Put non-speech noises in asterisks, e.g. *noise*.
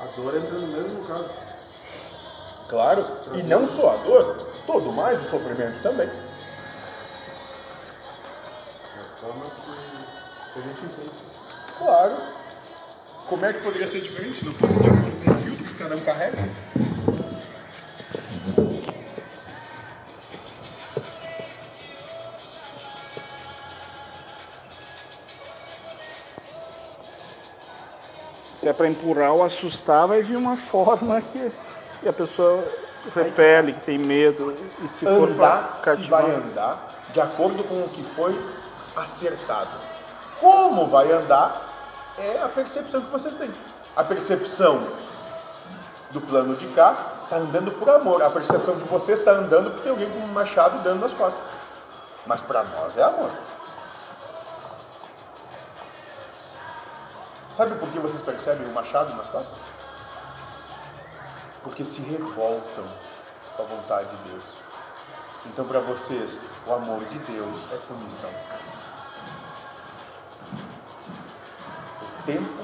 A dor entra no mesmo caso. Claro, e não só a dor, todo mais o sofrimento também. É a forma que a gente entende. Claro. Como é que poderia ser diferente se não fosse de acordo com o filtro que cada um carrega? Se é para empurrar ou assustar, vai vir uma *laughs* forma que, que a pessoa repele, que tem medo. E se for andar, para se vai andar de acordo com o que foi acertado. Como vai andar é a percepção que vocês têm. A percepção do plano de cá está andando por amor. A percepção de vocês está andando porque tem alguém com um machado dando nas costas. Mas para nós é amor. Sabe por que vocês percebem o machado nas costas? Porque se revoltam com a vontade de Deus. Então, para vocês, o amor de Deus é punição. O tempo